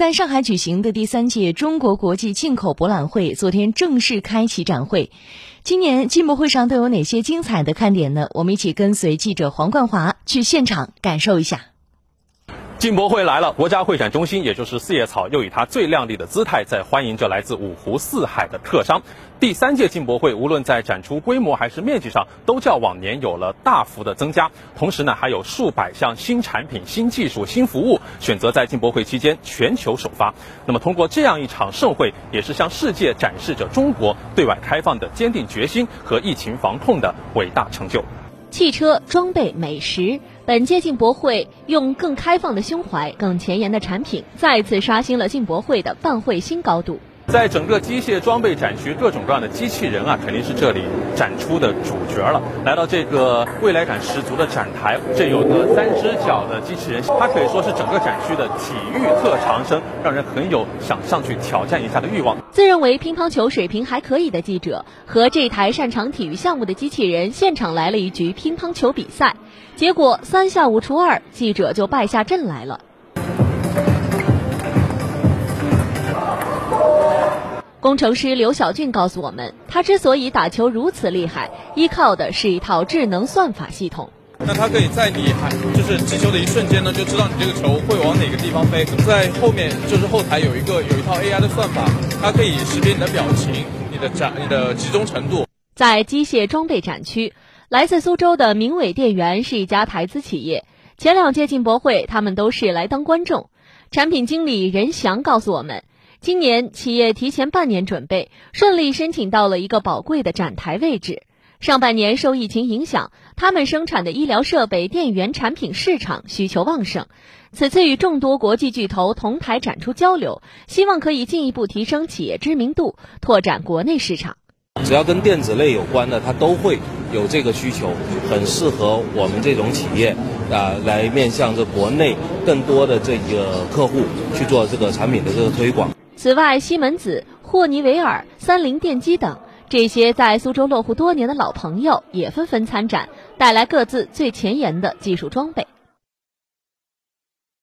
在上海举行的第三届中国国际进口博览会昨天正式开启展会。今年进博会上都有哪些精彩的看点呢？我们一起跟随记者黄冠华去现场感受一下。进博会来了，国家会展中心，也就是四叶草，又以它最靓丽的姿态在欢迎着来自五湖四海的客商。第三届进博会，无论在展出规模还是面积上，都较往年有了大幅的增加。同时呢，还有数百项新产品、新技术、新服务选择在进博会期间全球首发。那么，通过这样一场盛会，也是向世界展示着中国对外开放的坚定决心和疫情防控的伟大成就。汽车、装备、美食，本届进博会用更开放的胸怀、更前沿的产品，再次刷新了进博会的办会新高度。在整个机械装备展区，各种各样的机器人啊，肯定是这里展出的主角了。来到这个未来感十足的展台，这有个三只脚的机器人，它可以说是整个展区的体育特长生，让人很有想上去挑战一下的欲望。自认为乒乓球水平还可以的记者和这台擅长体育项目的机器人，现场来了一局乒乓球比赛，结果三下五除二，记者就败下阵来了。工程师刘小俊告诉我们，他之所以打球如此厉害，依靠的是一套智能算法系统。那它可以在你就是击球的一瞬间呢，就知道你这个球会往哪个地方飞。在后面就是后台有一个有一套 AI 的算法，它可以识别你的表情、你的展、你的集中程度。在机械装备展区，来自苏州的明伟电源是一家台资企业。前两届进博会，他们都是来当观众。产品经理任翔告诉我们。今年企业提前半年准备，顺利申请到了一个宝贵的展台位置。上半年受疫情影响，他们生产的医疗设备、电源产品市场需求旺盛。此次与众多国际巨头同台展出交流，希望可以进一步提升企业知名度，拓展国内市场。只要跟电子类有关的，它都会有这个需求，很适合我们这种企业啊，来面向这国内更多的这个客户去做这个产品的这个推广。此外，西门子、霍尼韦尔、三菱电机等这些在苏州落户多年的老朋友也纷纷参展，带来各自最前沿的技术装备。